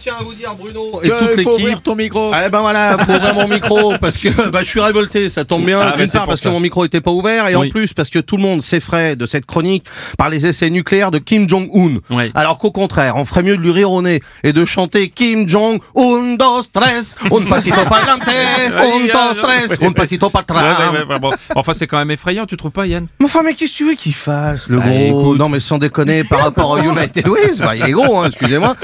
Tiens à vous dire, Bruno, Et et toute l'équipe. ouvrir ton micro. Ah ben voilà, faut ouvrir mon micro parce que bah, je suis révolté, ça tombe bien. Ah, bah, D'une part parce ça. que mon micro était pas ouvert et en Oui. plus parce que tout le monde s'effraie de cette chronique par les essais nucléaires de Kim Jong-un. Oui. Alors qu'au contraire, on ferait mieux de lui rire au nez et de chanter Kim Jong-un, dos, tres, un pasito para adelante, un, dos, tres, un pasito para Ouais, atrás. ouais, ouais, ouais, bon. Enfin, c'est quand même effrayant, tu trouves pas, Yann? Mais enfin, mais qu'est-ce que tu veux qu'il fasse, le Bah, gros? écoute. Non, mais sans déconner, par rapport au United Ways, bah, il est gros, hein, excusez-moi.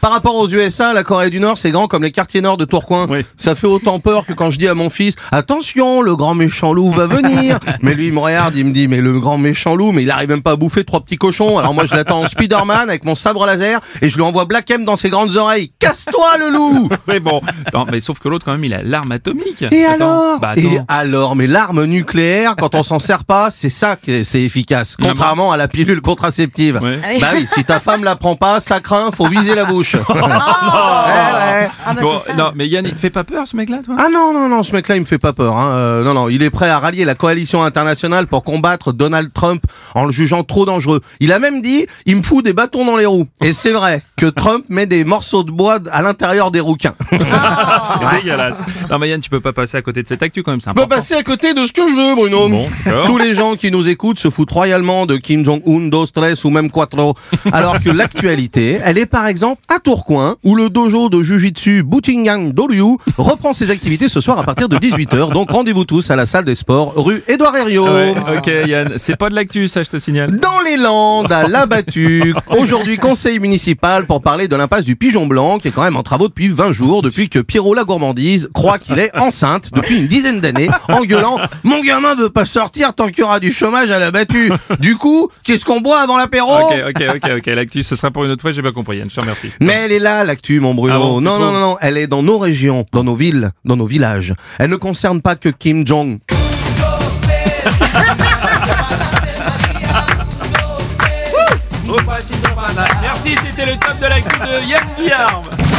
Par rapport aux USA, la Corée du Nord, c'est grand comme les quartiers nord de Tourcoing. Oui. Ça fait autant peur que quand je dis à mon fils, attention, le grand méchant loup va venir. mais lui, il me regarde, il me dit, mais le grand méchant loup, mais il arrive même pas à bouffer trois petits cochons. Alors moi, je l'attends en Spider-Man avec mon sabre laser et je lui envoie Black M dans ses grandes oreilles. Casse-toi, le loup! Mais bon, attends, mais sauf que l'autre, quand même, il a l'arme atomique. Et Attends, alors Bah. Et alors Mais l'arme nucléaire, quand on s'en sert pas, c'est ça que c'est efficace. Contrairement à la pilule contraceptive. Ouais. Bah oui, si ta femme la prend pas, ça craint, faut viser la bouche. Ouais, ouais. Ah bah Bon, ça. non, mais Yann, il te fait pas peur, ce mec-là, toi Ah non, non, non, ce mec-là, il me fait pas peur. Hein. Euh, non, non, il est prêt à rallier la coalition internationale pour combattre Donald Trump en le jugeant trop dangereux. Il a même dit, il me fout des bâtons dans les roues. Et c'est vrai que Trump met des morceaux de bois à l'intérieur des rouquins. C'est dégueulasse. Non, mais Yann, tu peux pas passer à côté de cette actu, quand même, c'est Je peux passer à côté de ce que je veux, Bruno. Bon. Tous les gens qui nous écoutent se foutent royalement de Kim Jong-un, dos, tres ou même quattro. Alors que l'actualité, elle est par exemple à Tourcoing, où le dojo de Jujitsu Butingang Doryu reprend ses activités ce soir à partir de 18h. Donc rendez-vous tous à la salle des sports, rue Édouard Herriot. Ouais, ok, Yann, c'est pas de l'actu, ça, je te signale. Dans les Landes, à La Battue, aujourd'hui conseil municipal pour parler de l'impasse du Pigeon Blanc, qui est quand même en travaux depuis 20 jours, depuis que Pierrot la gourmandise croit qu'il est enceinte depuis une dizaine d'années, en gueulant « Mon gamin veut pas sortir tant qu'il y aura du chômage à La Battue ». Du coup, qu'est-ce qu'on boit avant l'apéro? Ok, ok, ok, ok, l'actu, ce sera pour une autre fois, j'ai pas compris, Yann, je te remercie. mais elle est là, l'actu, mon Bruno. Ah bon, non, non, non, non, elle est dans nos régions, dans nos villes, dans nos villages. Elle ne concerne pas que Kim Jong. Merci, c'était le top de l'actu de Yann Guillaume.